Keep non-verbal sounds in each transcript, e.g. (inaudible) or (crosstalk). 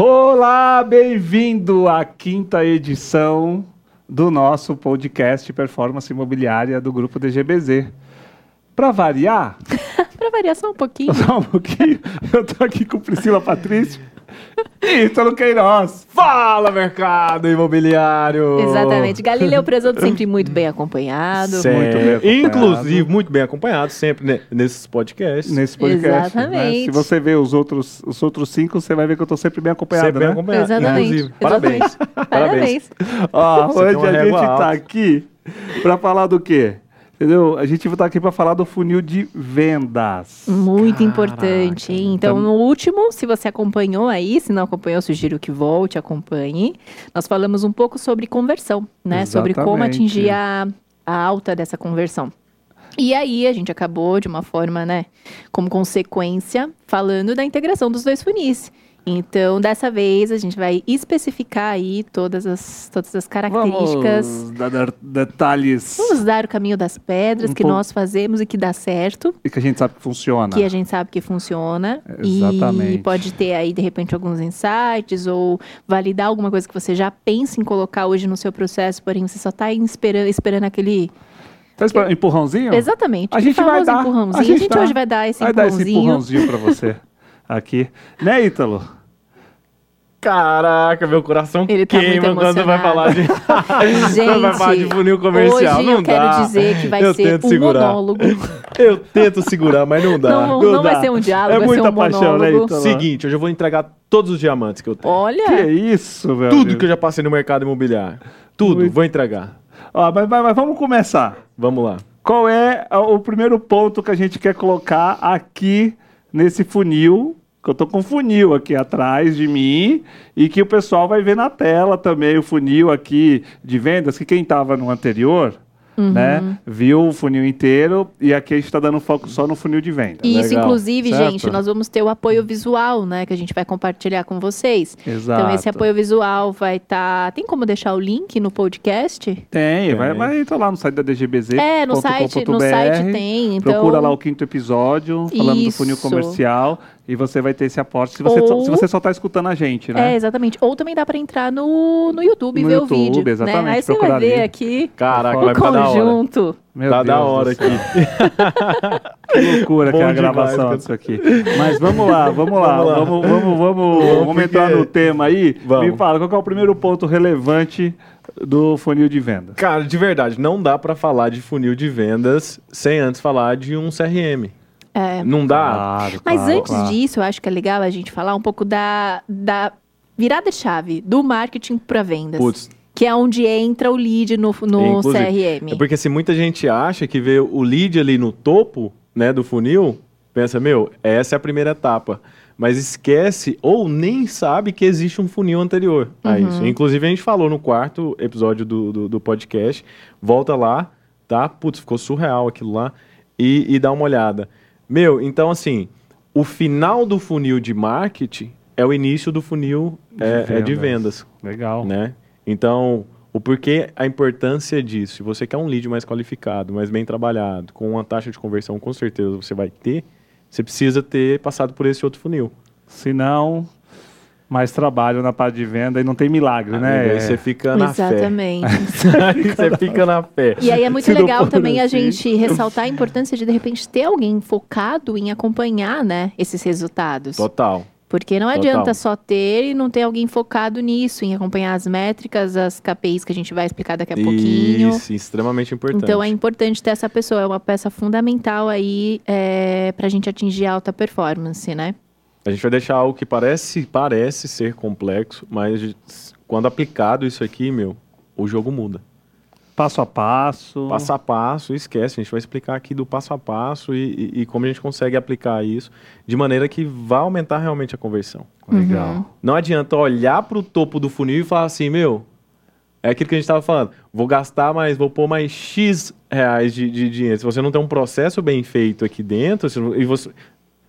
Olá, bem-vindo à quinta edição do nosso podcast Performance Imobiliária do Grupo DGBZ. Para variar, (laughs) Pra variar só um pouquinho. só um pouquinho, eu tô aqui com Priscila Patrício Ítalo Queiroz. Fala, mercado imobiliário! Exatamente. Galileu Presoto (laughs) sempre muito bem acompanhado. Sempre. Muito bem acompanhado. Inclusive, muito bem acompanhado sempre né, nesses podcasts. Nesse podcast. né? Exatamente. Se você ver os outros, os outros cinco, você vai ver que eu tô sempre bem acompanhado, sempre bem né? acompanhado. Exatamente. Inclusive, parabéns. Parabéns. Ó, Você hoje a gente tá alta. aqui para falar do quê? Entendeu? A gente tá aqui para falar do funil de vendas. Muito Caraca. importante, hein? Então, Então- no último, se você acompanhou aí, se não acompanhou, eu sugiro que volte, acompanhe. Nós falamos um pouco sobre conversão, né? Sobre como Exatamente. atingir a, a alta dessa conversão. E aí, a gente acabou de uma forma, né, como consequência, falando da integração dos dois funis. Então, dessa vez, a gente vai especificar aí todas as, todas as características. Vamos dar detalhes Vamos dar o caminho das pedras Um que pouco- nós fazemos e que dá certo, e que a gente sabe que funciona. que a gente sabe que funciona. Exatamente. E pode ter aí, de repente, alguns insights ou validar alguma coisa que você já pensa em colocar hoje no seu processo, porém você só está esperando, esperando aquele. Tá esperando empurrãozinho? Exatamente. A gente vai dar. empurrãozinho. A gente, dá- hoje vai dar esse vai dar esse empurrãozinho. empurrãozinho para você aqui. Né, Ítalo? Caraca, meu coração Ele tá queima muito quando vai falar de. Gente, (laughs) quando vai falar de funil comercial. Hoje não eu quero dá. dizer que vai Eu ser tento um segurar. monólogo. Eu tento segurar, mas não dá. Não, não não dá. vai ser um diálogo, É vai ser muita um paixão, né, monólogo. Ítalo? Seguinte, hoje eu vou entregar todos os diamantes que eu tenho. Olha, Que isso, meu Tudo amigo. que eu já passei no mercado imobiliário. Tudo, Muito. vou entregar. Ó, mas, mas- mas vamos começar. Vamos lá. Qual é o primeiro ponto que a gente quer colocar aqui nesse funil? Que eu tô com funil aqui atrás de mim e que o pessoal vai ver na tela também o funil aqui de vendas, que quem estava no anterior, Uhum. né, viu o funil inteiro e aqui a gente está dando foco só no funil de venda. E Isso, Legal, inclusive, certo? gente, nós vamos ter o apoio visual, né? Que a gente vai compartilhar com vocês. Exato. Então, esse apoio visual vai estar. Tem como deixar o link no podcast? Tem, vai, Tem. vai entrar lá no site da DGBZ. É, no site, no site tem. Então, Procura lá o quinto episódio, falando do funil Isso. comercial, e você vai ter esse aporte. Se você, Ou- se você só está escutando a gente, né? É, exatamente. Ou também dá pra entrar no, no YouTube e ver YouTube, o vídeo. né? exatamente, Aí você vai ver ali. aqui Caraca, o vai ficar da conjunto. Meu Tá da Deus do hora aqui. (laughs) Que loucura que é a demais, gravação disso aqui. Mas vamos lá, vamos lá. Vamos lá. Vamos, vamos, vamos, (laughs) vamos, porque- entrar no tema aí. Vamos. Me fala, qual que é o primeiro ponto relevante do funil de venda? Cara, de verdade, não dá pra falar de funil de vendas sem antes falar de um CRM. É. Não dá? Claro, Mas claro, antes claro. disso, eu acho que é legal a gente falar um pouco da, da virada de chave do marketing para vendas. Putz, Que é onde entra o lead no, no CRM. É porque se muita gente acha que vê o lead ali no topo, né, do funil, pensa, meu, essa é a primeira etapa. Mas esquece ou nem sabe que existe um funil anterior a Uhum. isso. Inclusive, a gente falou no quarto episódio do, do, do podcast. Volta lá, tá? Putz, ficou surreal aquilo lá. E, e dá uma olhada. Meu, então assim, o final do funil de marketing é o início do funil é, é de vendas Legal. né? Então, o porquê a importância disso? Se você quer um lead mais qualificado, mais bem trabalhado, com uma taxa de conversão com certeza você vai ter, você precisa ter passado por esse outro funil. Se não, mais trabalho na parte de venda e não tem milagre, né? Amigo, Aí você fica na Exatamente. fé. Aí você fica na fé. E aí é muito Se legal também a assim. gente ressaltar a importância de, de repente, ter alguém focado em acompanhar, né, esses resultados. Total. Porque não Total. adianta só ter e não ter alguém focado nisso, em acompanhar as métricas, as KPIs que a gente vai explicar daqui a pouquinho. Isso, extremamente importante. Então é importante ter essa pessoa, é uma peça fundamental aí é, para a gente atingir alta performance, né? A gente vai deixar algo que parece, parece ser complexo, mas quando aplicado isso aqui, meu, o jogo muda. Passo a passo. Passo a passo, esquece, a gente vai explicar aqui do passo a passo e, e- e como a gente consegue aplicar isso de maneira que vá aumentar realmente a conversão. Legal. Não adianta olhar para o topo do funil e falar assim, meu, é aquilo que a gente estava falando, vou gastar mais, vou pôr mais X reais de, de dinheiro. Se você não tem um processo bem feito aqui dentro, se e você...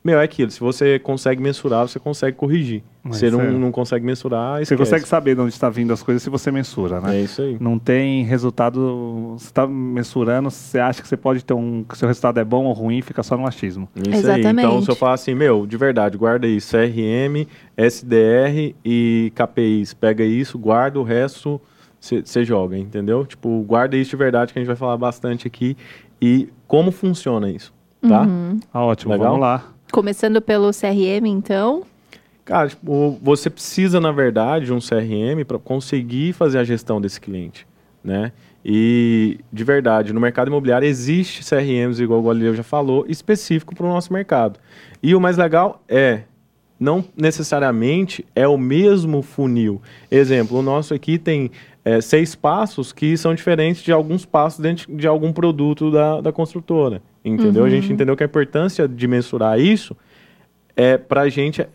meu, é aquilo. Se você consegue mensurar, você consegue corrigir. É Se você não, aí. não consegue mensurar, Você esquece. consegue saber de onde está vindo as coisas se você mensura, né? É isso aí. Não tem resultado. Você está mensurando, você acha que você pode ter um. que seu resultado é bom ou ruim, fica só no achismo. Isso aí. Então, Exatamente. se eu falar assim, meu, de verdade, guarda isso, CRM, SDR e KPIs. Pega isso, guarda o resto, você joga, entendeu? Tipo, guarda isso de verdade, que a gente vai falar bastante aqui. E como funciona isso, tá? Uhum. Ah, ótimo, Legal? vamos lá. Começando pelo CRM, então. Cara, tipo, você precisa, na verdade, de um CRM para conseguir fazer a gestão desse cliente, né? E, de verdade, no mercado imobiliário existe CRMs, igual o Galileu já falou, específico para o nosso mercado. E o mais legal é, não necessariamente é o mesmo funil. Exemplo, o nosso aqui tem é, seis passos que são diferentes de alguns passos dentro de algum produto da, da construtora, entendeu? A gente entendeu que a importância de mensurar isso é para a gente é,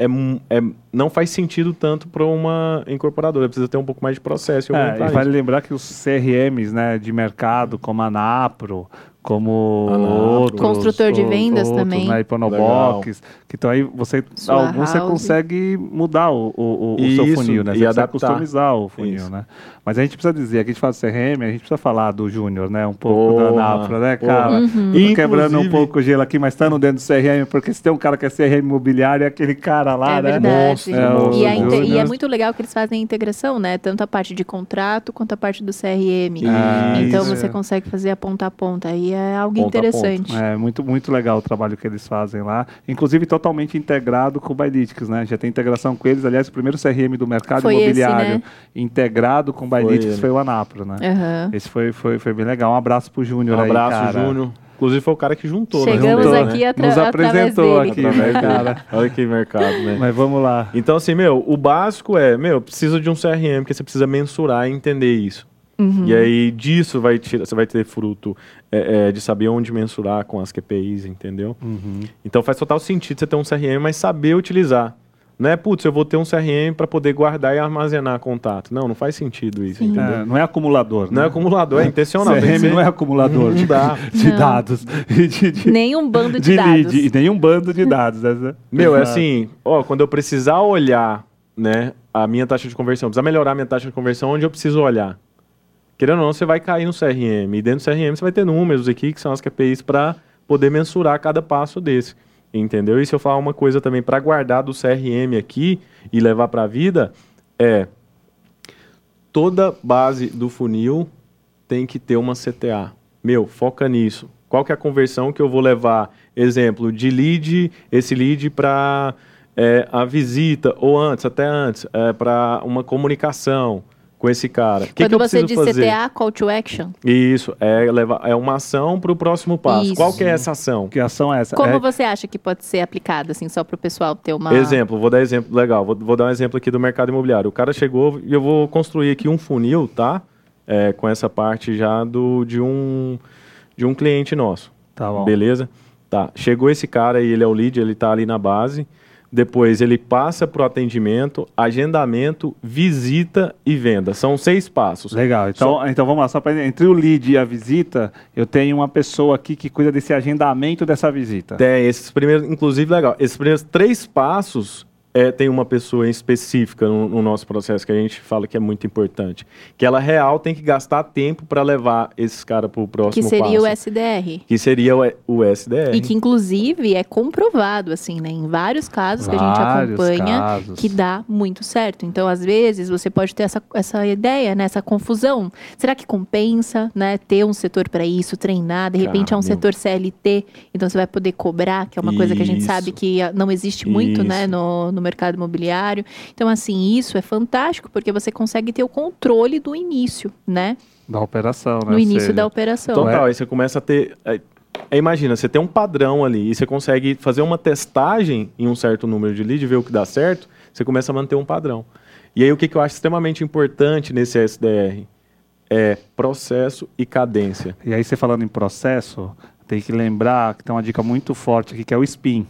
é- não faz sentido tanto para uma incorporadora. Precisa ter um pouco mais de processo. e É, aumentar e isso. vale lembrar que os CRMs né, de mercado, como a Napro, como Anapro. outros, Construtor de vendas outros, também. Né, Iponobox, que então aí você, Sua alguns você consegue mudar o, o, o- o seu funil, né? e Você consegue adaptar. customizar o funil, Isso. né? Mas a gente precisa dizer, aqui a gente fala do CRM, a gente precisa falar do Júnior, né? Um pouco Porra, da Napro, né, cara? Uhum. Tô quebrando um pouco o gelo aqui, mas estando dentro do CRM, porque se tem um cara que é CRM imobiliário, é aquele cara lá, é né? verdade. É, e, a Júnior. e é muito legal que eles fazem a integração, né? Tanto a parte de contrato quanto a parte do CRM. Ah, então isso. você consegue fazer a ponta a ponta. Aí é algo Ponta a interessante. É muito, muito legal o trabalho que eles fazem lá. Inclusive totalmente integrado com o Bylytics, né? Já tem integração com eles. Aliás, o primeiro CRM do mercado Foi esse, imobiliário né? integrado com o Bylytics ele. foi o Anapro, né? Aham. Esse foi, foi, foi bem legal. Um abraço pro Júnior Um aí, abraço, cara. Júnior. Inclusive foi o cara que juntou. né? Chegamos Juntou, aqui né? atra- Nos através apresentou dele. aqui, Através né, cara? (laughs) Olha que mercado, né? Mas vamos lá. Então, assim, meu, o básico é, meu, precisa de um CRM, porque você precisa mensurar e entender isso. Uhum. E aí, disso, vai tirar, você vai ter fruto é, é, de saber onde mensurar com as QPIs, entendeu? Uhum. Então, faz total sentido você ter um CRM, mas saber utilizar. Não é, putz, eu vou ter um CRM para poder guardar e armazenar contato. Não, não faz sentido isso, Sim. entendeu? É, não é acumulador, Não é né? acumulador, é intencional. tem que CRM ser- não é acumulador Não de, dá. (laughs) de Não. dados. (laughs) De, de, Nem um bando de, de dados. lead. E nenhum bando de dados. Né? (laughs) Meu, é assim, ó, quando eu precisar olhar, né, a minha taxa de conversão, precisar melhorar a minha taxa de conversão, onde eu preciso olhar? Querendo ou não, você vai cair no CRM. E dentro do CRM você vai ter números aqui, que são as KPIs, para poder mensurar cada passo desse. Entendeu? E se eu falar uma coisa também para guardar do CRM aqui e levar para a vida, é toda base do funil tem que ter uma CTA. Meu, foca nisso. Qual que é a conversão que eu vou levar? Exemplo, de lead, esse lead para a visita, ou antes, até antes, para uma comunicação com esse cara. Que, Quando que você diz fazer? CTA, call to action. Isso, é, levar, é uma ação para o próximo passo. Isso. Qual que é essa ação? Que ação é essa? Como É- você acha que pode ser aplicada, assim, só para o pessoal ter uma... Exemplo, vou dar exemplo legal. Vou, vou dar um exemplo aqui do mercado imobiliário. O cara chegou e eu vou construir aqui um funil, tá? É, com essa parte já do, de, um, de um cliente nosso. Tá bom. Beleza? Tá. Chegou esse cara e ele é o lead, ele tá ali na base. Depois ele passa pro atendimento, agendamento, visita e venda. São seis passos. Legal. Então, então vamos lá. Só pra, entre o lead e a visita, eu tenho uma pessoa aqui que cuida desse agendamento dessa visita. Tem esses primeiros, inclusive legal. Esses primeiros três passos é, tem uma pessoa em específica no, no nosso processo que a gente fala que é muito importante, que ela real tem que gastar tempo para levar esses caras para o próximo Que seria passo, o SDR. que seria o, o SDR. E que, inclusive, é comprovado, assim, né? Em vários casos que a gente Vários acompanha, casos. que dá muito certo. Então, às vezes, você pode ter essa, essa ideia, né? Essa confusão. Será que compensa, né? Ter um setor para isso, treinar? De repente, é um setor CLT, então você vai poder cobrar, que é uma coisa que a gente Isso. sabe que ah, não existe muito, né? Isso. No, no mercado imobiliário. Então, assim, isso é fantástico, porque você consegue ter o controle do início, né? Da operação, né? No início seja, da operação. Total, aí você começa a ter. é, é, imagina, você tem um padrão ali e você consegue fazer uma testagem em um certo número de lead, ver o que dá certo, você começa a manter um padrão. E aí o que, que eu acho extremamente importante nesse SDR é processo e cadência. E aí você falando em processo, tem que lembrar que tem uma dica muito forte aqui, que é o spin.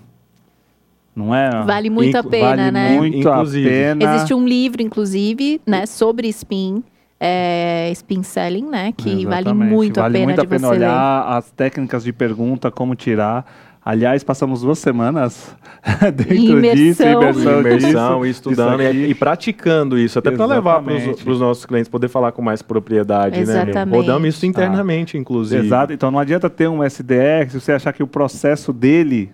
Não é? Vale muito a pena, vale né? muito Inclusive. a pena. Existe um livro, inclusive, né, sobre spin, é, spin selling, né, que vale Exatamente. muito vale a pena muito a de pena você ler. olhar as técnicas de pergunta, como tirar. Aliás, passamos duas semanas (laughs) dentro Imersão. disso, imersão, imersão, disso, estudando isso e, e praticando isso, até para levar para os nossos clientes poder falar com mais propriedade, né? Exatamente. meu? Rodamos isso internamente, inclusive. Exato, então não adianta ter um SDR se você achar que o processo dele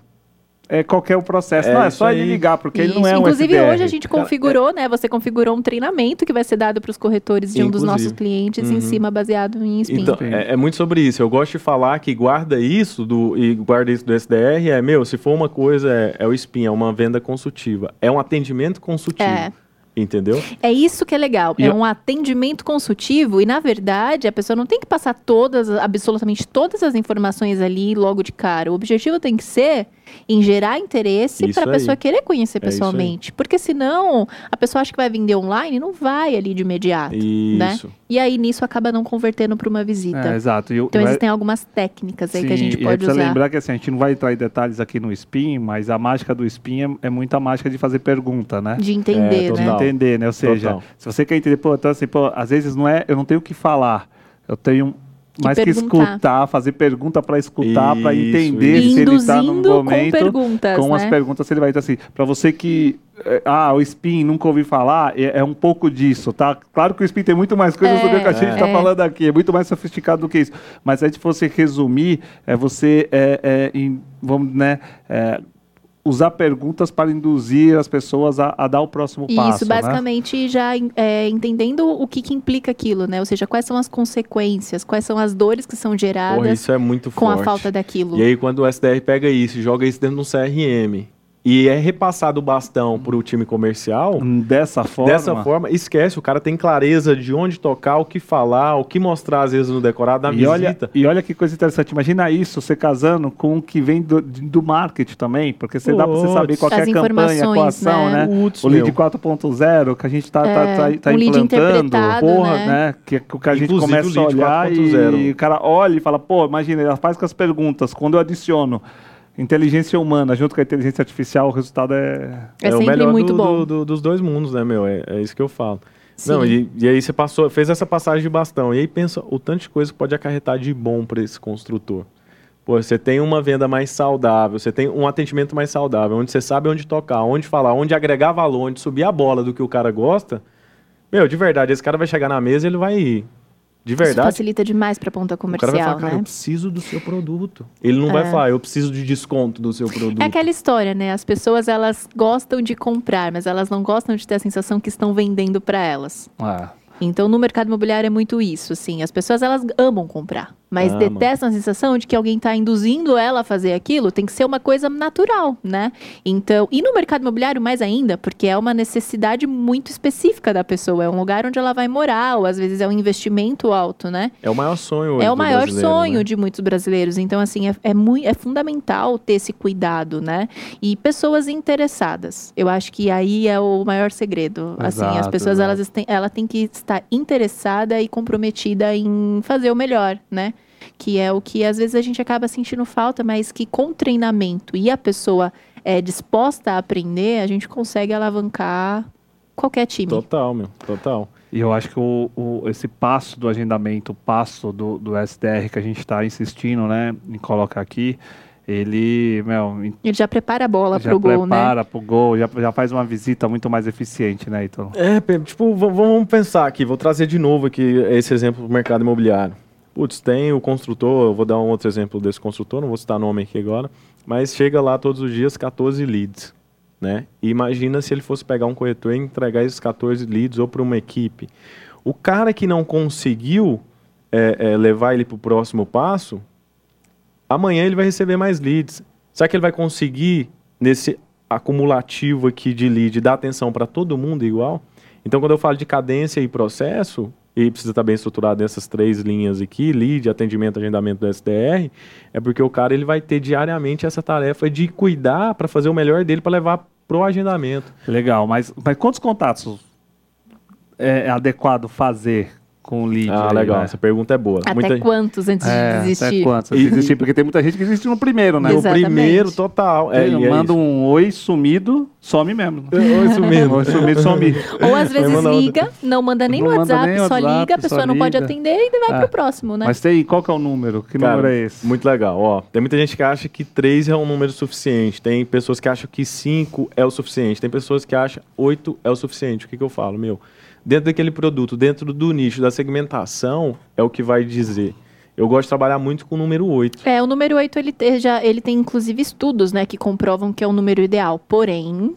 é qualquer o processo. É não, é só ele aí. ligar, porque ele Isso. não é um Inclusive, hoje a gente configurou, né? Você configurou um treinamento que vai ser dado para os corretores de um dos Inclusive. nossos clientes em Uhum. cima, baseado em Spin. Então, é, é muito sobre isso. Eu gosto de falar que guarda isso do, e guarda isso do SDR é, meu, se for uma coisa, é, é o SPIN, é uma venda consultiva. É um atendimento consultivo. É. Entendeu? É isso que é legal. E é eu- um atendimento consultivo e, na verdade, a pessoa não tem que passar todas, absolutamente todas as informações ali logo de cara. O objetivo tem que ser em gerar interesse para a pessoa querer conhecer É isso aí. pessoalmente. Porque senão a pessoa acha que vai vender online e não vai ali de imediato. Né? Isso. E aí nisso acaba não convertendo para uma visita. É, exato. E o- Então existem algumas técnicas aí que a Sim, gente e pode precisa usar. lembrar que assim, a gente não vai entrar em detalhes aqui no SPIN, mas a mágica do SPIN é, é muita mágica de fazer pergunta, né? De entender, É, né? total. entender, né? Ou seja, Total. se você quer entender, pô, então assim, pô, às vezes não é, eu não tenho o que falar, eu tenho Que mais que perguntar. escutar, fazer pergunta para escutar, para Isso, entender E se ele está no induzindo com momento perguntas, com as né? perguntas se ele vai então assim, para você que é, ah, o spin nunca ouvi falar, é, é um pouco disso, tá? Claro que o spin tem muito mais coisas É, do que o que a gente está é. falando aqui, é muito mais sofisticado do que isso. Mas aí, se você resumir, é você é, é, em- vamos, né, é, usar perguntas para induzir as pessoas a, a dar o próximo passo. Isso, né? basicamente já é, entendendo o que, que implica aquilo, né? Ou seja, quais são as consequências, quais são as dores que são Porra, geradas isso é muito com forte. a falta daquilo. E aí, quando o SDR pega isso e joga isso dentro de um CRM e é repassado o bastão para o time comercial, Dessa forma. dessa forma, esquece, o cara tem clareza de onde tocar, o que falar, o que mostrar, às vezes, no decorado da E olha, visita. e olha que coisa interessante. Imagina isso, você casando com o que vem do, do marketing também, porque você dá para você saber Putz. qual que é campanha, qual ação, né? né? Putz, O lead meu. 4.0 que a gente tá, tá, É, tá, tá um lead implantando, porra, né? né? Que, que o que a gente Inclusive, começa o a lead olhar 4.0. e o cara olha e fala, pô, imagina, ele faz com as perguntas. Quando eu adiciono inteligência humana junto com a inteligência artificial, o resultado é... É o sempre melhor muito do- bom. do- do- dos dois mundos, né, meu? É, é isso que eu falo. Sim. Não, e, e aí você passou, fez essa passagem de bastão. E aí pensa o tanto de coisa que pode acarretar de bom para esse construtor. Pô, você tem uma venda mais saudável, você tem um atendimento mais saudável, onde você sabe onde tocar, onde falar, onde agregar valor, onde subir a bola do que o cara gosta. Meu, de verdade, esse cara vai chegar na mesa e ele vai De Isso verdade, facilita demais para a ponta o cara vai comercial, falar, cara, né? eu preciso do seu produto. Ele não vai É. falar, eu preciso de desconto do seu produto. É aquela história, né? As pessoas elas gostam de comprar, mas elas não gostam de ter a sensação que estão vendendo para elas. Ah, Então, no mercado imobiliário é muito isso, assim. As pessoas, elas amam comprar, mas Amam. detestam a sensação de que alguém está induzindo ela a fazer aquilo. Tem que ser uma coisa natural, né? Então, e no mercado imobiliário mais ainda, porque é uma necessidade muito específica da pessoa. É um lugar onde ela vai morar, ou às vezes é um investimento alto, né? É o maior sonho É o maior brasileiro, sonho né? de muitos brasileiros. Então, assim, é, é, mui- é fundamental ter esse cuidado, né? E pessoas interessadas. Eu acho que aí é o maior segredo. assim, as Exato, pessoas, exato. elas têm, ela tem que estar interessada e comprometida em fazer o melhor, né? Que é o que às vezes a gente acaba sentindo falta, mas que com treinamento e a pessoa é disposta a aprender, a gente consegue alavancar qualquer time. Total, meu, total. E eu acho que o, o- esse passo do agendamento, o passo do, do SDR que a gente está insistindo né, em colocar aqui, ele, meu, Ele já prepara a bola já pro gol, né? prepara pro gol, já, já faz uma visita muito mais eficiente, né, então. É, tipo, vamos pensar aqui, vou trazer de novo aqui esse exemplo do mercado imobiliário. Putz, tem o construtor, eu vou dar um outro exemplo desse construtor, não vou citar nome aqui agora, mas chega lá todos os dias 14 leads, né? E imagina se ele fosse pegar um corretor e entregar esses 14 leads ou para uma equipe. O cara que não conseguiu é, é, levar ele para o próximo passo, amanhã ele vai receber mais leads. Será que ele vai conseguir, nesse acumulativo aqui de lead, dar atenção para todo mundo igual? Então, quando eu falo de cadência e processo, e precisa estar bem estruturado nessas três linhas aqui, lead, atendimento, agendamento do SDR, é porque o cara ele vai ter diariamente essa tarefa de cuidar para fazer o melhor dele para levar pro agendamento. Legal, mas, mas quantos contatos é adequado fazer com o lead. Ah, aí, legal. né? Essa pergunta é boa. Até Muita- quantos antes É, de até desistir? quantos? E- Desistir, porque tem muita gente que existe no primeiro, né? No Exatamente. primeiro, total. É, é manda um oi sumido, some mesmo. (laughs) Isso mesmo. Oi sumido, some. Ou às vezes manda outra. liga, não manda nem Não no WhatsApp, nem só WhatsApp, liga, a pessoa não pode liga. atender e vai É. pro próximo, né? Mas tem, qual que é o número? Que Cara, número é esse? Muito legal. Ó, tem muita gente que acha que 3 é um número suficiente. Tem pessoas que acham que 5 é o suficiente. Tem pessoas que acham 8 é o suficiente. O que, que eu falo, meu? Dentro daquele produto, dentro do nicho, da segmentação, é o que vai dizer. Eu gosto de trabalhar muito com o número 8. É, o número 8, ele, te- já, ele tem inclusive estudos, né, que comprovam que é o número ideal. Porém,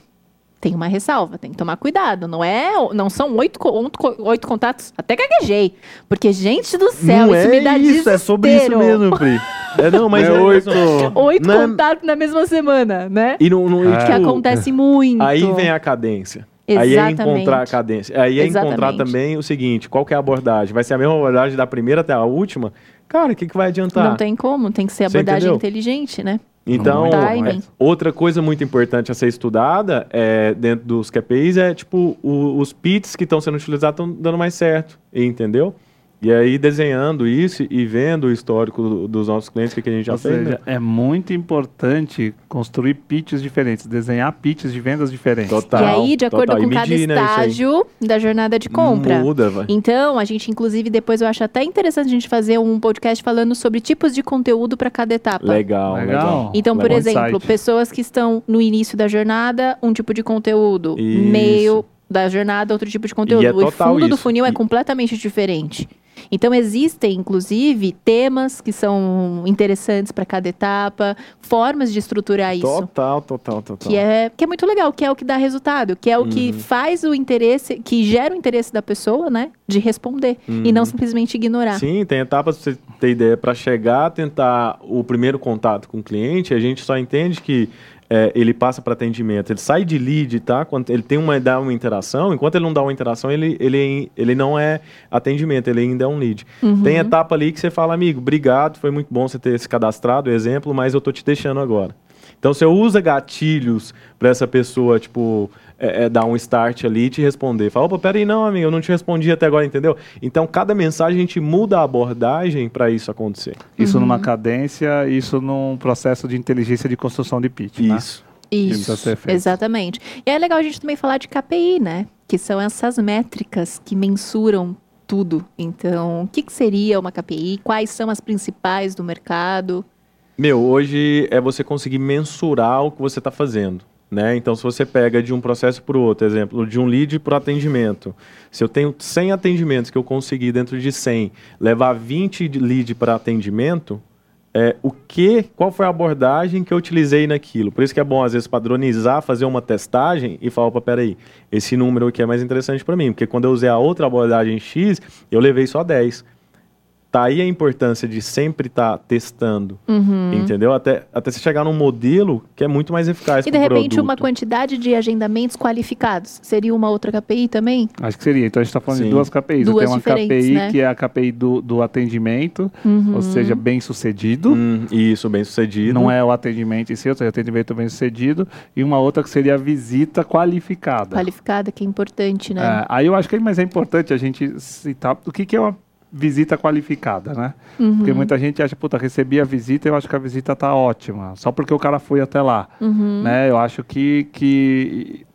tem uma ressalva, tem que tomar cuidado. Não é, não são oito, oito, oito contatos, até gaguejei. Porque, gente do céu, não isso é me dá isso, é sobre isso desespero. mesmo, Pri. É, não, mas (laughs) É é, oito. Oito é- contatos na mesma semana, né? E não, não, É. Que tipo, acontece muito. Aí vem a cadência. Aí é Exatamente. encontrar a cadência. Aí é encontrar Exatamente. também o seguinte, qual que é a abordagem? Vai ser a mesma abordagem da primeira até a última? Cara, o que, que vai adiantar? Não tem como, tem que ser abordagem inteligente, né? Então, é, outra coisa muito importante a ser estudada é, dentro dos KPIs é, tipo, o- os pits que estão sendo utilizados estão dando mais certo, entendeu? E aí, desenhando isso e vendo o histórico do- dos nossos clientes, o que, que a gente já Ou fez, seja, né? é muito importante construir pitches diferentes, desenhar pitches de vendas diferentes. Total, e aí, de acordo total. com E cada medir, né, estágio da jornada de compra. Muda, vai. Então, a gente, inclusive, depois eu acho até interessante a gente fazer um podcast falando sobre tipos de conteúdo para cada etapa. Legal, legal. Legal. Então, por Legal exemplo, insight. pessoas que estão no início da jornada, um tipo de conteúdo. Isso. Meio da jornada, outro tipo de conteúdo. E é o fundo do isso. funil é E- completamente diferente. Então, existem, inclusive, temas que são interessantes para cada etapa, formas de estruturar isso. Total, total, total. Que é, que é muito legal, que é o que dá resultado, que é o que Uhum. faz o interesse, que gera o interesse da pessoa, né? De responder. E não simplesmente ignorar. Uhum. Sim, tem etapas você ter ideia. Para chegar a tentar o primeiro contato com o cliente, a gente só entende que é, ele passa para atendimento. Ele sai de lead, tá? Quando ele tem uma, dá uma interação, enquanto ele não dá uma interação, ele, ele, ele não é atendimento, ele ainda é um lead. Uhum. Tem etapa ali que você fala, amigo, obrigado, foi muito bom você ter se cadastrado, exemplo, mas eu tô te deixando agora. Então, você usa gatilhos para essa pessoa, tipo, é, é, dar um start ali e te responder. Fala, opa, peraí, não, amigo, eu não te respondi até agora, entendeu? Então, cada mensagem a gente muda a abordagem para isso acontecer. Isso Uhum. numa cadência, isso num processo de inteligência de construção de pitch. né? Isso. Isso Isso, exatamente. E é legal a gente também falar de KPI, né? Que são essas métricas que mensuram tudo. Então, o que, que seria uma KPI? Quais são as principais do mercado? Meu, hoje é você conseguir mensurar o que você está fazendo. Né? Então, se você pega de um processo para o outro, exemplo, de um lead para atendimento, se eu tenho 100 atendimentos que eu consegui dentro de 100 levar 20 de lead para atendimento, é, o que, qual foi a abordagem que eu utilizei naquilo? Por isso que é bom, às vezes, padronizar, fazer uma testagem e falar, opa, peraí, esse número aqui é mais interessante para mim, porque quando eu usei a outra abordagem X, eu levei só 10. Tá aí a importância de sempre estar testando, Uhum. entendeu? Até, até você chegar num modelo que é muito mais eficaz E de repente, produto. uma quantidade de agendamentos qualificados. Seria uma outra KPI também? Acho que seria. Então a gente está falando Sim. de duas KPIs. Duas Tem uma diferentes, KPI né? que é a KPI do, do atendimento, Uhum. ou seja, bem sucedido. Hum, isso, bem sucedido. Não é o atendimento em si, ou seja, atendimento bem sucedido. E uma outra que seria a visita qualificada. Qualificada, que é importante, né? É, aí eu acho que mas é importante a gente citar o que, que é uma visita qualificada, né? Uhum. Porque muita gente acha, puta, recebi a visita, eu acho que a visita tá ótima, só porque o cara foi até lá, Uhum. né? Eu acho que, que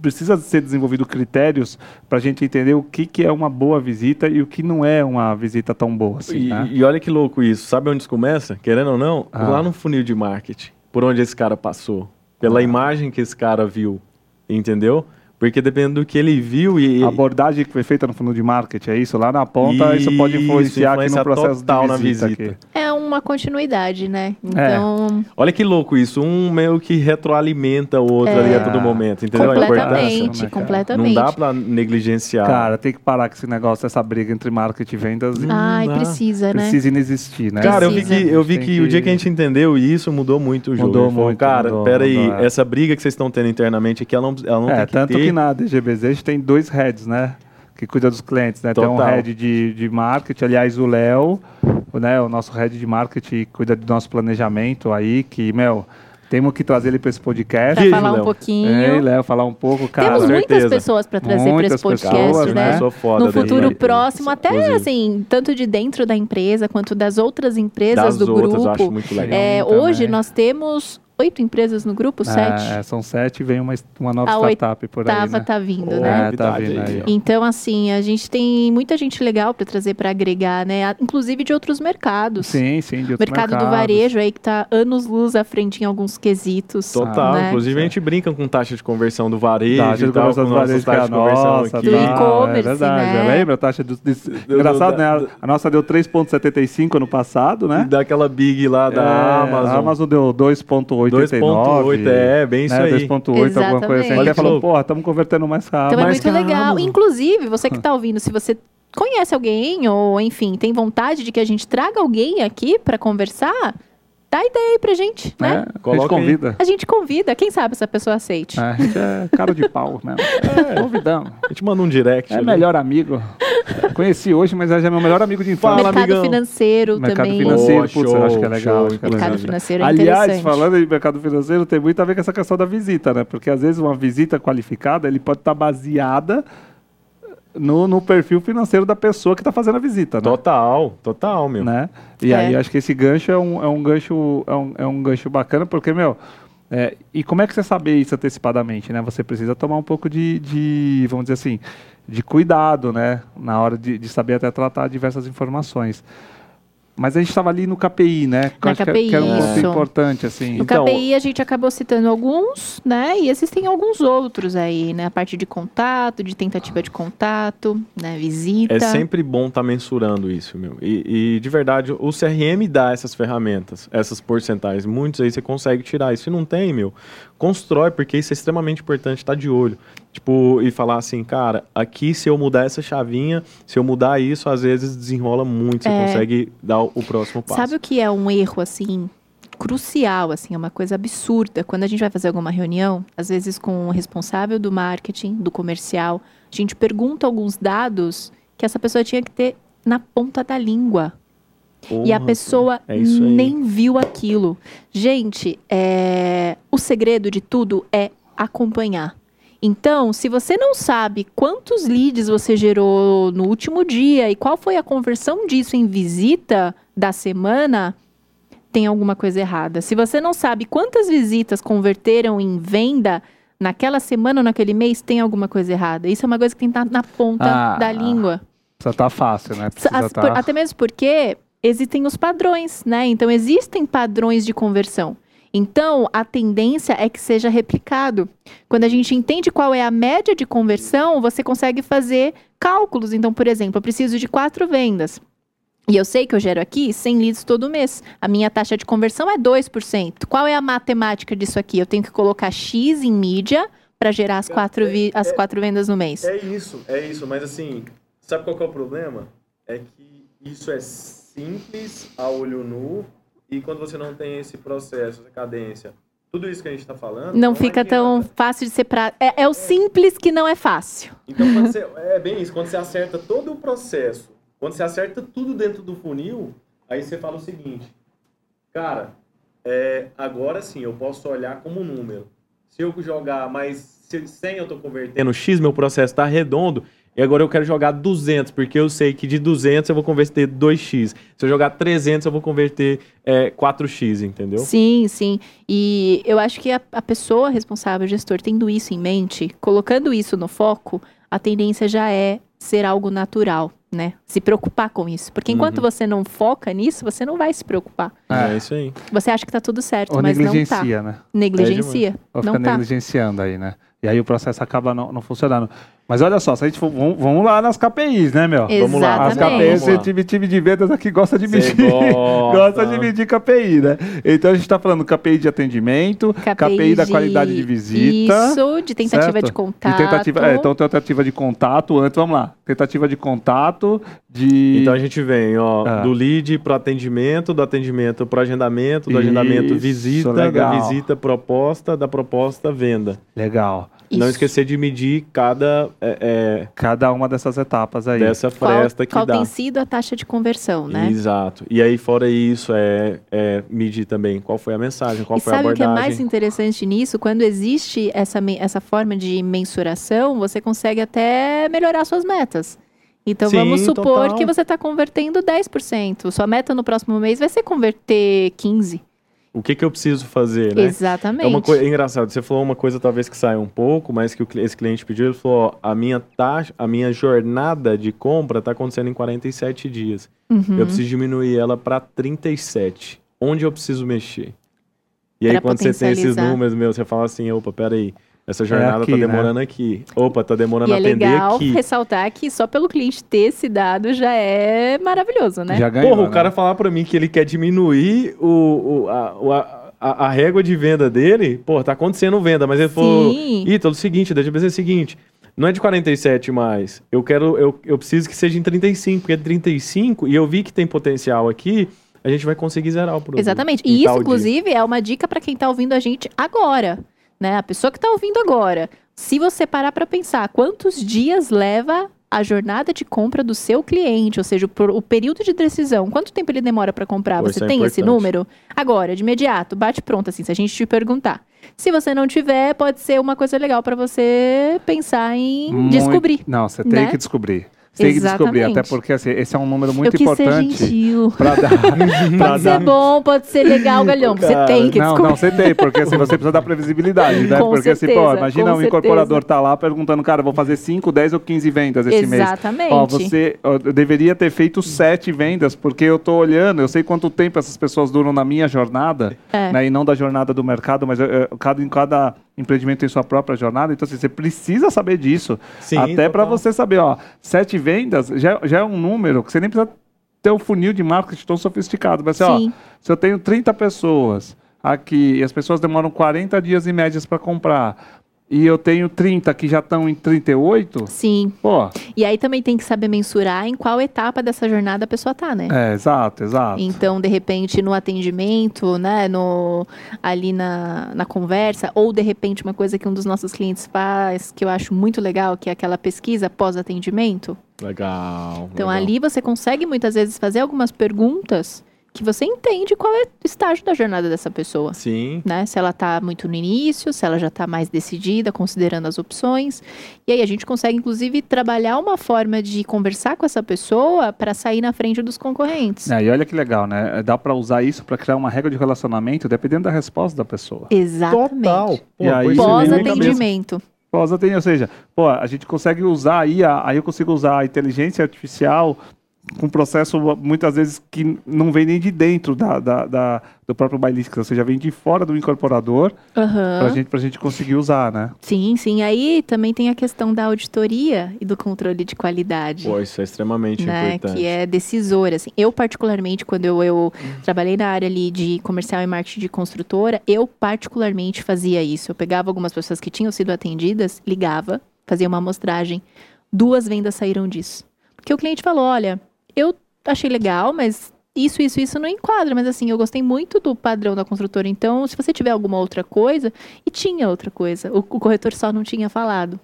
precisa ser desenvolvido critérios para a gente entender o que, que é uma boa visita e o que não é uma visita tão boa, assim, E, né? e olha que louco isso. Sabe onde isso começa? Querendo ou não, Ah. lá no funil de marketing. Por onde esse cara passou. Pela Ah. imagem que esse cara viu. Entendeu? Porque dependendo do que ele viu e. A abordagem que foi feita no fundo de marketing, é isso? Lá na ponta, isso, pode Isso, influenciar aqui no processo total de na visita. visita. aqui. É uma continuidade, né? É. Então, Olha que louco isso. Um meio que retroalimenta o outro É. ali a todo momento. Entendeu? Importância. completamente, né, completamente. Não dá pra negligenciar. Cara, tem que parar com esse negócio, essa briga entre marketing e vendas. Hum, Ai, precisa, né? Precisa inexistir, né? Cara, eu vi Precisa. que, eu vi Tem que, o dia que a gente entendeu isso, mudou muito o jogo. Mudou falou, muito, Cara, mudou, peraí, mudou, é. essa briga que vocês estão tendo internamente aqui, ela não, ela não É, tem que tanto ter. que na DGBZ a gente tem dois heads, né? Que cuida dos clientes, né? Tem um Total. head de, de marketing, aliás, o Léo, né? O nosso head de marketing cuida do nosso planejamento aí, que, meu, Temos que trazer ele para esse podcast. Pra falar um pouquinho. É, Léo, falar um pouco, cara. Temos muitas certeza. pessoas para trazer para esse podcast, pessoas, né? Pessoa foda no futuro né? próximo, até Inclusive. assim, tanto de dentro da empresa quanto das outras empresas Das do outras, eu grupo. acho muito legal. É, hoje nós temos oito empresas no grupo, sete. É, são sete e vem uma, uma nova A startup por aí, Tava, né? tá vindo, Pô, né? É, tá vindo aí. Então, assim, a gente tem muita gente legal para trazer para agregar, né? A- Inclusive de outros mercados. Sim, sim, de O outros mercado do varejo aí que tá anos luz à frente em alguns quesitos. Total, né? inclusive a gente brinca com taxa de conversão do varejo Taxa de e tal, conversão com nossas é taxas a de conversão nossa, aqui. Do tal, e-commerce, É verdade, né? lembra a taxa do... de- Engraçado, da- né? A nossa deu 3,75 ano passado, né? daquela big lá da É, Amazon. A Amazon deu 2,89. 2.8, é, bem isso né? aí. 2,8, alguma coisa assim. Falou, Olha que porra, estamos convertendo mais rápido. Então é muito legal. Inclusive, você que tá ouvindo, se você conhece alguém ou, enfim, tem vontade de que a gente traga alguém aqui para conversar, dá ideia aí pra gente, né? né? A gente Coloca aí. convida. A gente convida, quem sabe essa pessoa aceite. É, a gente é cara de pau, né? Convidamos. A gente manda um direct. É ali. melhor amigo. Conheci hoje, mas é meu melhor amigo de infância. Mercado amigão. financeiro Mercado também. financeiro, Boa, putz, eu acho que é show, legal. show, que é Mercado legal. financeiro é Aliás, interessante. falando em mercado financeiro, tem muito a ver com essa questão da visita, né? Porque às vezes uma visita qualificada, ele pode estar baseada no, no perfil financeiro da pessoa que está fazendo a visita, né? Total, total, meu. né? E É. aí acho que esse gancho é um, é um gancho é um, é um gancho bacana, porque, meu, é, e como é que você sabe isso antecipadamente, né? Você precisa tomar um pouco de, de, vamos dizer assim, de cuidado, né? Na hora de, de saber até tratar diversas informações. Mas a gente estava ali no KPI, né? Na acho que, KPI, que era um ponto isso. importante, assim. No Então- KPI a gente acabou citando alguns, né? E existem alguns outros aí, né? A parte de contato, de tentativa de contato, né? Visita. É sempre bom estar mensurando isso, meu. E, e, de verdade, o CRM dá essas ferramentas, essas porcentagens. Muitos aí você consegue tirar. E se não tem, meu, constrói, porque isso é extremamente importante, estar de olho. Tipo, e falar assim, cara, aqui se eu mudar essa chavinha, se eu mudar isso, às vezes desenrola muito, você É. consegue dar o, o próximo passo. Sabe o que é um erro, assim, crucial, assim, é uma coisa absurda? Quando a gente vai fazer alguma reunião, às vezes com o responsável do marketing, do comercial, a gente pergunta alguns dados que essa pessoa tinha que ter na ponta da língua. E a Porra, pessoa é nem viu aquilo. Gente, é, o segredo de tudo é acompanhar. Então, se você não sabe quantos leads você gerou no último dia e qual foi a conversão disso em visita da semana, tem alguma coisa errada. Se você não sabe quantas visitas converteram em venda naquela semana ou naquele mês, tem alguma coisa errada. Isso é uma coisa que tem que estar na ponta Ah, da língua. Precisa estar fácil, né? Sa- Precisa as- tá... por- Até mesmo porque existem os padrões, né? Então, existem padrões de conversão. Então, a tendência é que seja replicado. Quando a gente entende qual é a média de conversão, você consegue fazer cálculos. Então, por exemplo, eu preciso de quatro vendas. E eu sei que eu gero aqui 100 leads todo mês. A minha taxa de conversão é 2%. Qual é a matemática disso aqui? Eu tenho que colocar X em mídia para gerar as quatro, vi- as quatro vendas no mês. É isso, é isso, mas assim, sabe qual é o problema? É que isso é simples a olho nu e quando você não tem esse processo, essa cadência, tudo isso que a gente está falando. Não fica tão fácil de ser. É, é o simples que não é fácil. Então, você, é bem isso, quando você acerta todo o processo, quando você acerta tudo dentro do funil, aí você fala o seguinte, cara, é, agora sim, eu posso olhar como número. Se eu jogar mais 100 eu estou convertendo X, meu processo está redondo, e agora eu quero jogar 200, porque eu sei que de 200 eu vou converter 2x. Se eu jogar 300 eu vou converter é, 4x, entendeu? Sim, sim. E eu acho que a, a pessoa responsável, o gestor, tendo isso em mente, colocando isso no foco, a tendência já é ser algo natural, né? Se preocupar com isso. Porque enquanto Uhum. você não foca nisso, você não vai se preocupar. É, isso aí. Você acha que tá tudo certo, Ou mas não tá. negligencia, né? Negligencia. Ou não fica tá. negligenciando aí, né? E aí o processo acaba não, não funcionando. Mas olha só, se a gente for, vamos, vamos lá nas KPIs, né, meu? Vamos lá, As. KPIs, Vamos lá. time, time de vendas aqui gosta de medir. (laughs) gosta. de medir KPI, né? Então a gente está falando KPI de atendimento, KPI, da de- qualidade de visita. Isso, de tentativa certo? de contato. De tentativa, é, então tentativa de contato, antes, vamos lá. Tentativa de contato, de. Então a gente vem, ó, Ah. do lead pro atendimento, do atendimento pro agendamento, do agendamento Isso, visita, legal. da visita proposta, da proposta venda. Legal. Não Isso. esquecer de medir cada é, Cada uma dessas etapas é, aí. dessa Qual, fresta que qual dá. tem sido a taxa de conversão, né? Exato. E aí, fora isso, é, é medir também qual foi a mensagem, qual e foi a sabe o que é abordagem. mais interessante nisso? Quando existe essa, essa forma de mensuração, você consegue até melhorar suas metas. Então Sim, vamos supor total. que você está convertendo 10%. Sua meta no próximo mês vai ser converter 15%. O que, que eu preciso fazer, né? Exatamente. É uma coisa é engraçado. Você falou uma coisa talvez que saia um pouco, mas que esse cliente pediu, ele falou: ó, a minha taxa, a minha jornada de compra está acontecendo em 47 dias. Uhum. Eu preciso diminuir ela para 37. Onde eu preciso mexer? E aí Pra quando você tem esses números, meu, você fala assim, opa, peraí, essa jornada aqui, tá né? demorando aqui. Opa, tá demorando E a é atender legal aqui. ressaltar que só pelo cliente ter esse dado já é maravilhoso, né? Já ganhou. Porra, o né? cara falar pra mim que ele quer diminuir o, o- a, o- a, a- a régua de venda dele, pô, tá acontecendo venda, mas ele falou, Sim. Ítalo, seguinte, deixa eu dizer o seguinte, não é de 47 mais, eu quero, eu, eu preciso que seja em 35, porque é de 35, e eu vi que tem potencial aqui, a gente vai conseguir zerar o produto. Exatamente. E isso, dia. inclusive, é uma dica para quem tá ouvindo a gente agora, né? A pessoa que tá ouvindo agora. Se você parar para pensar quantos dias leva a jornada de compra do seu cliente, ou seja, o, o período de decisão, quanto tempo ele demora para comprar? Você é tem esse importante. número? Agora, de imediato, bate pronto assim, se a gente te perguntar. Se você não tiver, pode ser uma coisa legal para você pensar em Muito- descobrir. Não, você tem né? que descobrir. Você tem que descobrir, Exatamente. até porque assim, esse é um número muito Eu ser importante gentil. para dar. (laughs) pra Pode dar- ser bom, pode ser legal, galhão. Você tem que Não, descobrir. não, você tem, porque assim, você precisa dar previsibilidade, né? (laughs) Com porque assim, pô, certeza, imagina um incorporador certeza. tá lá perguntando, cara, vou fazer 5, 10 ou 15 vendas esse mês. Exatamente. Ó, você ó, eu deveria ter feito sete vendas, porque eu tô olhando, eu sei quanto tempo essas pessoas duram na minha jornada, É. né, e não da jornada do mercado, mas eh, cada, em cada empreendimento tem sua própria jornada, então assim, você precisa saber disso. Sim, até para você saber, ó, sete vendas já, já é um número que você nem precisa ter um funil de marketing tão sofisticado, mas assim, ó, se eu tenho 30 pessoas aqui e as pessoas demoram 40 dias em médias para comprar, e eu tenho 30 que já estão em 38, Sim. pô, E aí também tem que saber mensurar em qual etapa dessa jornada a pessoa tá, né? é, exato, exato. Então, de repente, no atendimento, né, no, ali na, na conversa, ou de repente uma coisa que um dos nossos clientes faz, que eu acho muito legal, que é aquela pesquisa pós-atendimento. Legal. Então, legal. ali você consegue muitas vezes fazer algumas perguntas que você entende qual é o estágio da jornada dessa pessoa. Sim. né? Se ela está muito no início, se ela já está mais decidida, considerando as opções. E aí a gente consegue, inclusive, trabalhar uma forma de conversar com essa pessoa para sair na frente dos concorrentes. É, e olha que legal, né? Dá para usar isso para criar uma regra de relacionamento dependendo da resposta da pessoa. Exatamente. Total. Pô, E aí-. Pós-atendimento. Pós atendimento, ou seja, pô, a gente consegue usar aí, a- aí eu consigo usar a inteligência artificial com processo muitas vezes que não vem nem de dentro da, da- da- do próprio Bailística, ou seja, vem de fora do incorporador Aham. pra, gente, pra gente conseguir usar, né? Sim, sim. Aí também tem a questão da auditoria e do controle de qualidade. Pô, isso é extremamente né, importante. que é decisora. Assim. Eu, particularmente, quando eu, eu trabalhei na área ali de comercial e marketing de construtora, eu particularmente fazia isso. Eu pegava algumas pessoas que tinham sido atendidas, ligava, fazia uma amostragem. Duas vendas saíram disso. Porque o cliente falou: olha, eu achei legal, mas isso, isso, isso não enquadra. Mas assim, eu gostei muito do padrão da construtora. Então, se você tiver alguma outra coisa, e tinha outra coisa, o, o corretor só não tinha falado.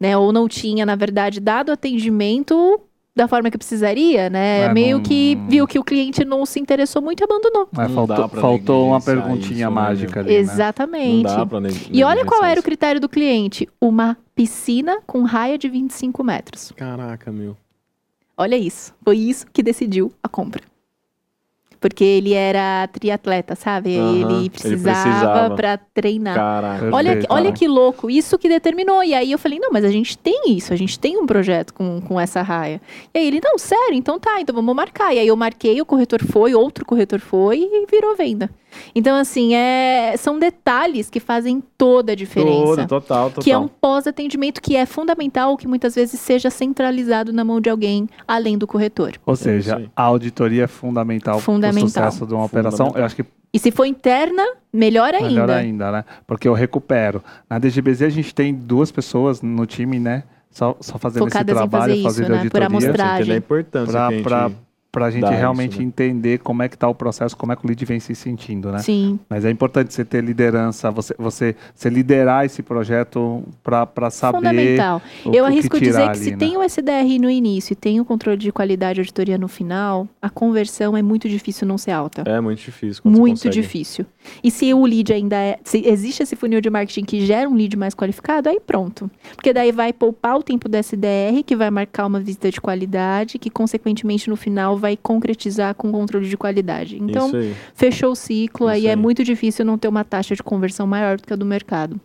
Né? Ou não tinha, na verdade, dado atendimento da forma que precisaria, né? É, Meio não- que viu que o cliente não se interessou muito e abandonou. Mas Não faltou, faltou uma perguntinha isso, né, mágica ali, né? Não Exatamente. dá pra neg- E olha qual era o critério do cliente: uma piscina com raia de 25 metros. Caraca, meu. Olha isso. Foi isso que decidiu a compra. Porque ele era triatleta, sabe? Aham, Ele precisava para treinar. Caraca. Olha, Perfeito, olha que louco, isso que determinou. E aí eu falei, não, mas a gente tem isso, a gente tem um projeto com, com essa raia. E aí ele, não, sério, então tá, então vamos marcar. E aí eu marquei, o corretor foi, outro corretor foi e virou venda. Então, assim, é, são detalhes que fazem toda a diferença. Todo, total, total. Que é um pós-atendimento que é fundamental que muitas vezes seja centralizado na mão de alguém além do corretor. Ou seja, a auditoria é fundamental, Fundamental. O sucesso de uma operação. Fundamental. Eu acho que E se for interna, melhor ainda. melhor ainda, né? Porque eu recupero. Na DGBZ a gente tem duas pessoas no time, né? Só, só fazendo Focadas esse trabalho, fazer isso, fazendo né? Por auditoria. Amostragem. importância Pra- que a gente... pra- pra gente Dá isso, realmente né? entender como é que tá o processo, como é que o lead vem se sentindo, né? Sim. Mas é importante você ter liderança, você, você, você liderar esse projeto para saber. Fundamental. o- Eu o que arrisco tirar dizer que ali, se né? tem o SDR no início e tem o controle de qualidade e auditoria no final, a conversão é muito difícil não ser alta. É muito difícil. Muito difícil. E se o lead ainda é. Se existe esse funil de marketing que gera um lead mais qualificado, aí pronto. Porque daí vai poupar o tempo do SDR, que vai marcar uma visita de qualidade, que consequentemente no final vai concretizar com controle de qualidade. Então, fechou o ciclo, aí Isso é aí. muito difícil não ter uma taxa de conversão maior do que a do mercado.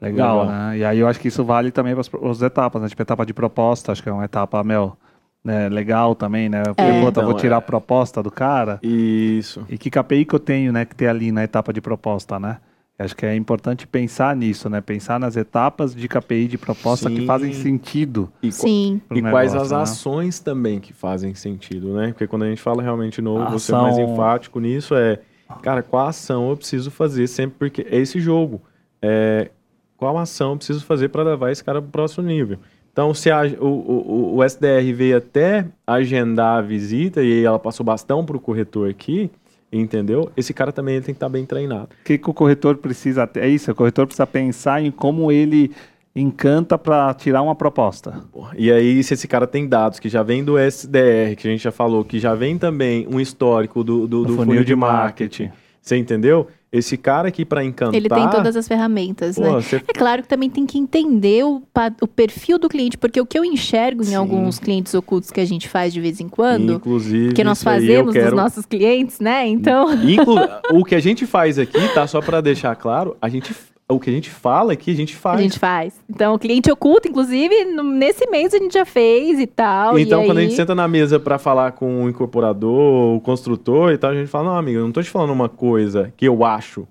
Legal, Legal. né? E aí eu acho que isso vale também para as etapas, né? Tipo, etapa de proposta, acho que é uma etapa, meu, né, legal também, né? Porque, É. eu Então, vou tirar é. a proposta do cara. Isso. E que KPI que eu tenho, né, que ter ali na etapa de proposta, né? Acho que é importante pensar nisso, né? Pensar nas etapas de KPI de proposta que Sim. fazem sentido. E, Sim. e quais as né? ações também que fazem sentido, né? Porque quando a gente fala realmente novo, você é mais enfático nisso é, cara, qual ação eu preciso fazer sempre porque é esse jogo. É, qual ação eu preciso fazer para levar esse cara para o próximo nível? Então, se a- o, o, o SDR veio até agendar a visita e ela passou bastão para o corretor aqui, entendeu? Esse cara também ele tem que estar bem treinado. O que, que o corretor precisa ter? É isso, o corretor precisa pensar em como ele encanta para tirar uma proposta. E aí, se esse cara tem dados que já vem do SDR, que a gente já falou, que já vem também um histórico do, do, do funil, de marketing, você entendeu? Esse cara aqui para encantar... Ele tem todas as ferramentas, né? Pô, você- É claro que também tem que entender o, o perfil do cliente, porque o que eu enxergo em Sim. alguns clientes ocultos que a gente faz de vez em quando, Inclusive, que nós fazemos dos quero... nossos clientes, né? Então, Inclu- o que a gente faz aqui, tá? Só para deixar claro, a gente, o que a gente fala aqui, a gente faz. a gente faz. Então, o cliente oculto, inclusive, nesse mês a gente já fez e tal. Então, e quando a aí... gente senta na mesa para falar com o incorporador, o construtor e tal, a gente fala, não, amigo, eu não tô te falando uma coisa que eu acho.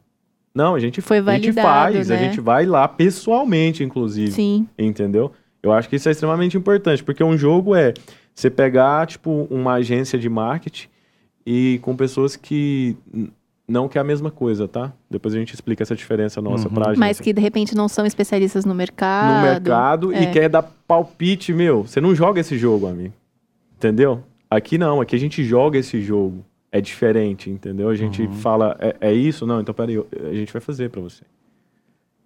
Não, a gente, Foi a gente validado, faz, a né? gente vai lá pessoalmente, inclusive. Sim, Entendeu? Eu acho que isso é extremamente importante, porque um jogo é você pegar, tipo, uma agência de marketing e com pessoas que não quer a mesma coisa, tá? Depois a gente explica essa diferença nossa Uhum. pra agência. mas que de repente não são especialistas no mercado. no mercado é. e quer dar palpite, meu. Você não joga esse jogo, amigo. Entendeu? Aqui não, aqui a gente joga esse jogo. É diferente, entendeu? A gente Uhum. fala, é, é isso? Não, então peraí, a gente vai fazer pra você.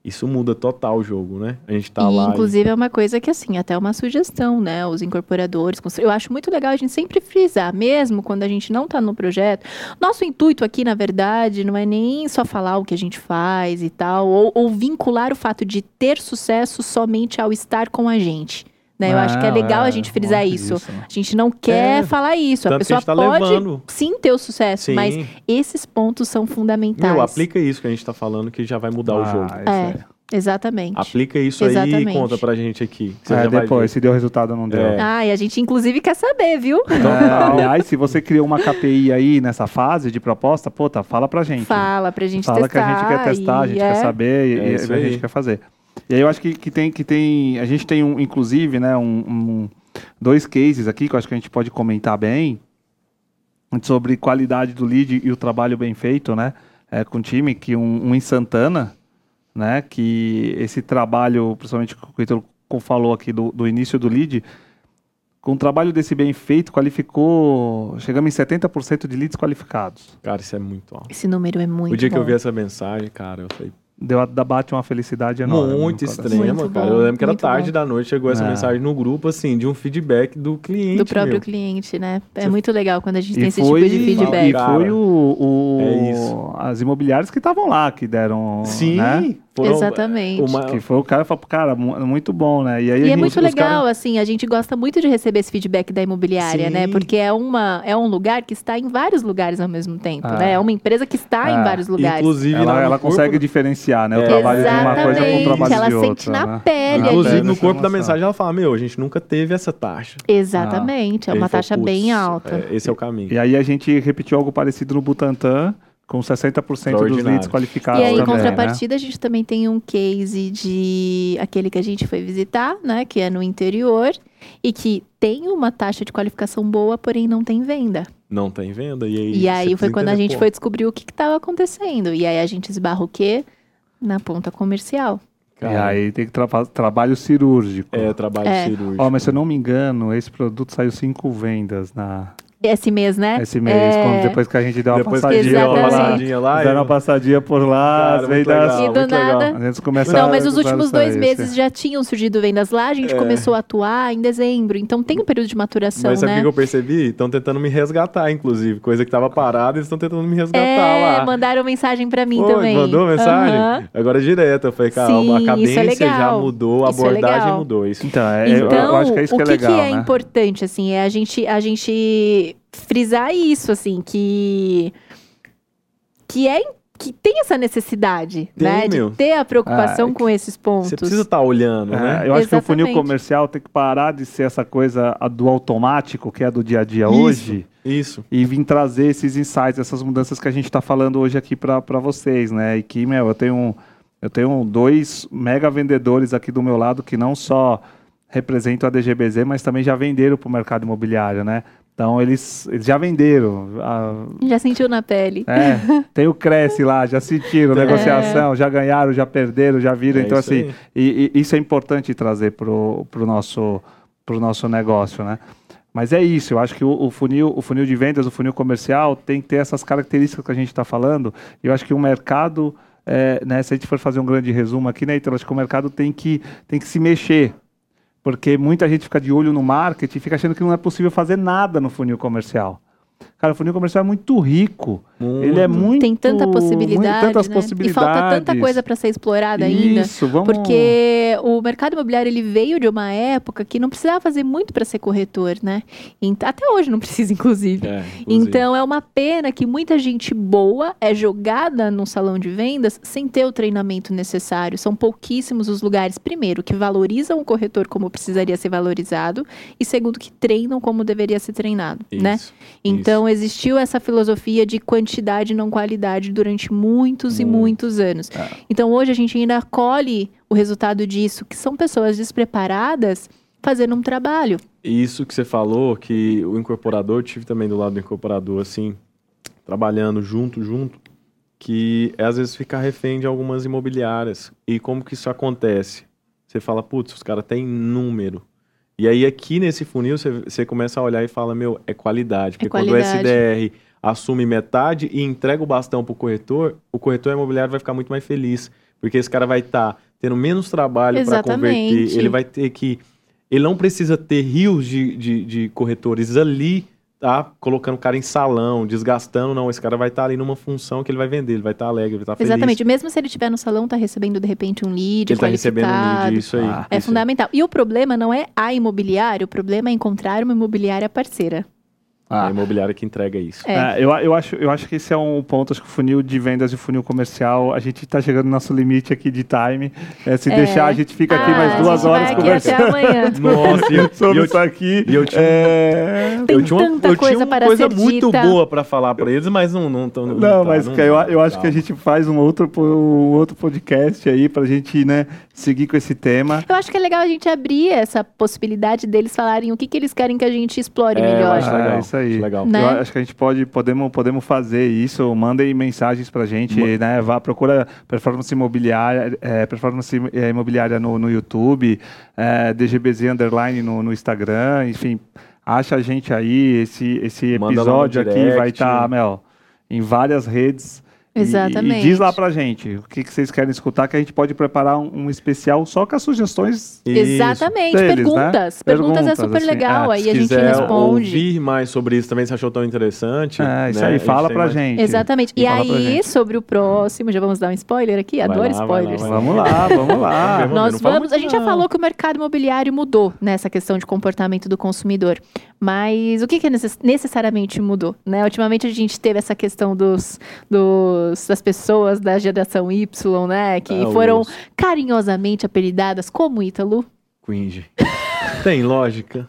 Isso muda total o jogo, né? A gente tá e, lá. e- inclusive, é uma coisa que, assim, até uma sugestão, né? Os incorporadores. Eu acho muito legal a gente sempre frisar, mesmo quando a gente não está no projeto. Nosso intuito aqui, na verdade, não é nem só falar o que a gente faz e tal, ou, ou vincular o fato de ter sucesso somente ao estar com a gente. Né? Eu acho que é Não, legal a é, gente frisar isso. disso, né? A gente não quer É, falar isso. A a pessoa gente tá pode levando. sim ter o sucesso, Sim. mas esses pontos são fundamentais. Meu, aplica isso que a gente tá falando que já vai mudar o Ah, jogo. isso É. Exatamente. Aplica isso aí e Exatamente. conta pra gente aqui. É, depois, se deu resultado ou não deu. É. Ah, e a gente, inclusive, quer saber, viu? É, (laughs) aliás, se você criou uma KPI aí nessa fase de proposta, pô, tá, fala pra gente. Fala pra gente Fala testar. que a gente quer testar, a gente é- quer saber e, É e isso a gente quer fazer. E aí eu acho que, que tem que tem. A gente tem um, inclusive, né, um, um- dois cases aqui que eu acho que a gente pode comentar bem sobre qualidade do lead e o trabalho bem feito, né? é, com o time, que um, um em Santana, né? Que esse trabalho, principalmente que o Heitor falou aqui do, do início do lead, com um trabalho desse bem feito, qualificou. Chegamos em 70% de leads qualificados. Cara, isso é muito alto. Esse número é muito o dia que eu bom. vi essa mensagem, cara, eu falei, Deu a, da bate uma felicidade enorme. muito extrema, Muito cara. bom, eu lembro que era muito tarde bom. da noite, chegou essa É. mensagem no grupo, assim, de um feedback do cliente. Do próprio meu. cliente, né? É Você- muito legal quando a gente tem E esse foi, tipo de feedback. e foi o, o- É isso. as imobiliárias que estavam lá que deram, Sim, né? Foram- Exatamente. uma- Que foi o cara que falou, cara, mu- muito bom, né? E aí a E é gente- muito os legal, cara- assim, a gente gosta muito de receber esse feedback da imobiliária, Sim. né? Porque é, uma, é um lugar que está em vários lugares ao mesmo tempo, Ah. né? É uma empresa que está em Ah. vários lugares. Inclusive, ela, ela corpo- consegue diferenciar, né? O É. trabalho de uma coisa com o Exatamente, trabalho ela de outra. sente na né? pele ali. Inclusive, no corpo da mensagem, ela fala: Meu, a gente nunca teve essa taxa. Exatamente, é Ele uma taxa "Putz, bem alta. é, esse é o caminho. E aí a gente repetiu algo parecido no Butantan, com 60% dos leads qualificados E aí, em né? contrapartida, a gente também tem um case de aquele que a gente foi visitar, né? Que é no interior e que tem uma taxa de qualificação boa, porém não tem venda. Não tem venda. E aí, E aí foi quando a gente pô, foi descobrir o que estava acontecendo. E aí a gente esbarra o quê? Na ponta comercial. E cara, aí tem que tra trabalho cirúrgico. É, trabalho É. cirúrgico. Ó, mas se eu não me engano, esse produto saiu cinco vendas na, Esse mês, né? esse mês, É. quando, depois que a gente deu uma Depois passadinha uma lá. Exatamente. passadinha lá. Uma passadinha por lá, Cara, vendas. legal, E do legal. nada- começaram Não, mas os últimos dois meses já tinham surgido vendas lá, a gente É. começou a atuar em dezembro. Então tem um período de maturação, Mas sabe o né? que eu percebi? Estão tentando me resgatar, inclusive. Coisa que tava parada, eles estão tentando me resgatar É, lá. mandaram mensagem pra mim Pô, também. Mandou mensagem? Aham. Agora direto. Eu falei, cara, Sim, a é cadência já legal. mudou, a Isso é abordagem mudou. Isso. Então, é, eu- Então, eu acho que é isso o que é legal, que é né? importante, assim, é a gente, a gente frisar isso, assim, que que é que tem essa necessidade, Tem, né, meu. de ter a preocupação Ah, com esses pontos. Você precisa estar olhando, É, né? eu acho que o funil Exatamente. comercial tem que parar de ser essa coisa do automático, que é do dia a dia Isso. hoje, Isso. e vir trazer esses insights, essas mudanças que a gente está falando hoje aqui para vocês, né? E que, meu, eu tenho, eu tenho dois mega vendedores aqui do meu lado que não só representam a DGBZ, mas também já venderam para o mercado imobiliário, né? Então, eles, eles já venderam. a- Já sentiu na pele. é, tem o Cresce lá, já sentiram, negociação, já ganharam, já perderam, já viram. É então, isso assim, e, e isso é importante trazer pro, pro, nosso, pro nosso negócio, né? Mas é isso, eu acho que o, o funil, o funil de vendas, o funil comercial tem que ter essas características que a gente está falando. Eu acho que o mercado, é, né, se a gente for fazer um grande resumo aqui, né, então, eu acho que o mercado tem que, tem que se mexer. Porque muita gente fica de olho no marketing e fica achando que não é possível fazer nada no funil comercial. Cara, o funil comercial é muito rico. Ele é muito. Tem tanta muito- possibilidade, tantas né? possibilidades. E falta tanta coisa para ser explorada ainda. Isso, vamos. Porque o mercado imobiliário ele veio de uma época que não precisava fazer muito para ser corretor, né? Até hoje não (laughs) precisa, inclusive. É, inclusive. Então é uma pena que muita gente boa é jogada num salão de vendas sem ter o treinamento necessário. São pouquíssimos os lugares, primeiro, que valorizam o corretor como precisaria ser valorizado, e segundo, que treinam como deveria ser treinado, né? Isso, Então existiu essa filosofia de quantidade e não qualidade durante muitos e Muito. muitos anos. É. Então hoje a gente ainda colhe o resultado disso, que são pessoas despreparadas fazendo um trabalho. Isso que você falou, que o incorporador, tive também do lado do incorporador, assim, trabalhando junto, junto, que é, às vezes fica refém de algumas imobiliárias. E como que isso acontece? Você fala, putz, os caras têm número. E aí aqui nesse funil você, você começa a olhar e fala, meu, é qualidade. Porque quando o. SDR assume metade e entrega o bastão pro corretor, o corretor imobiliário vai ficar muito mais feliz. Porque esse cara vai estar tendo menos trabalho para converter. Ele vai ter que ele não precisa ter rios de, de, de corretores ali, tá? Colocando o cara em salão, desgastando, não. Esse cara vai estar ali numa função que ele vai vender, ele vai estar alegre, ele vai estar feliz. Exatamente. Mesmo se ele estiver no salão, tá recebendo de repente um lead Ele está recebendo um lead, isso aí. Ah, É isso aí. fundamental. E o problema não é a imobiliária, o problema é encontrar uma imobiliária parceira. É a Ah, imobiliária que entrega isso. É. é, eu, eu, acho, eu acho que esse é um ponto, acho que o funil de vendas e o funil comercial, a gente está chegando no nosso limite aqui de time. É, se É. deixar, a gente fica aqui Ah, mais a duas gente horas vai aqui conversando. (laughs) Nossa, e eu, sobre eu, isso aqui. e eu tinha- É, Tem eu tinha uma, tanta eu coisa tinha uma para coisa ser muito dita. boa pra falar pra eles, mas não não tão- Não, tá, mas não- que eu, eu acho que a gente faz um outro, um outro podcast aí pra gente, né, seguir com esse tema. Eu acho que é legal a gente abrir essa possibilidade deles falarem o que, que eles querem que a gente explore É, eu melhor. acho legal, Ah, isso aí. acho legal. Né? Eu acho que a gente pode, podemos, podemos fazer isso. Mandem mensagens pra gente, Ma- né? Vá, procura performance imobiliária, é, performance é, imobiliária no, no YouTube, é, DGBZ Underline no, no Instagram, enfim. Acha a gente aí, esse, esse episódio aqui vai estar, Mel, em várias redes. E- Exatamente. E, diz lá pra gente o que, que vocês querem escutar, que a gente pode preparar um, um especial só com as sugestões. Exatamente. Deles, né? Perguntas. Perguntas. é Perguntas, super assim, legal. é, aí a gente quiser responde. ouvir mais sobre isso também, se achou tão interessante. É, isso né, a aí, gente fala pra mais- gente. Exatamente. E pra aí, gente. sobre o próximo, já vamos dar um spoiler aqui? Vai Adoro lá, spoilers. lá. Vamos lá, vamos lá. (laughs) Nós vamos, a gente já falou que o mercado imobiliário mudou nessa questão de comportamento do consumidor. Mas o que, que necess- necessariamente mudou? Né? Ultimamente a gente teve essa questão dos, dos- das pessoas da geração Y, né? Que Ah, foram os carinhosamente apelidadas como Ítalo. Cringe. (laughs) Tem lógica.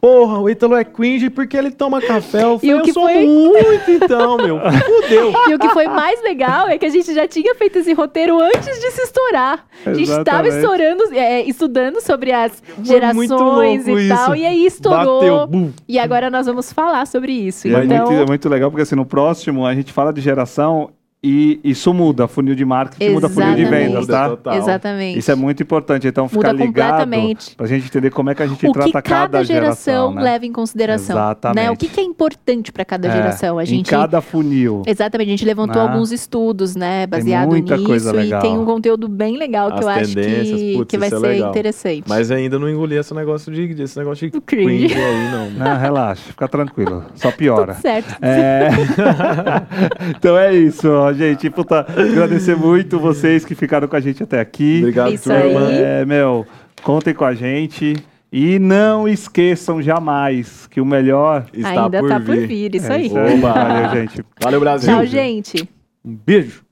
Porra, o Ítalo é cringe porque ele toma café. Eu, E o eu que sou foi? muito então, meu. (laughs) Fudeu. E o que foi mais legal é que a gente já tinha feito esse roteiro antes de se estourar. A gente estava Exatamente. estourando, é, estudando sobre as gerações e tal, isso. e aí estourou. Bateu. Bum. E agora nós vamos falar sobre isso. E é, então, muito, é muito legal porque assim, no próximo a gente fala de geração E isso muda, funil de marketing muda funil de Exatamente. vendas, tá? Total. Exatamente. Isso é muito importante, então ficar Muda ligado completamente. pra gente entender como é que a gente o trata que cada geração, né? leva em consideração. Exatamente. Né? O que, que é importante para cada É, geração? A Em gente cada funil. Exatamente, a gente levantou Né? alguns estudos, né, baseado muita nisso coisa e legal. tem um conteúdo bem legal que As eu acho que, putz, que vai é ser legal. interessante. Mas ainda não engoli esse negócio de, esse negócio de cringe. cringe aí, não. (laughs) Não, relaxa, fica tranquilo. Só piora. (laughs) Tudo certo. É. (laughs) então é isso, gente. Puta, agradecer muito vocês que ficaram com a gente até aqui. Obrigado, Isso turma. aí. É, meu, contem com a gente. E não esqueçam jamais que o melhor. Está Ainda por tá vir. por vir, isso é aí. Oba. Valeu, gente. Valeu, Brasil. Tchau, gente. Um beijo.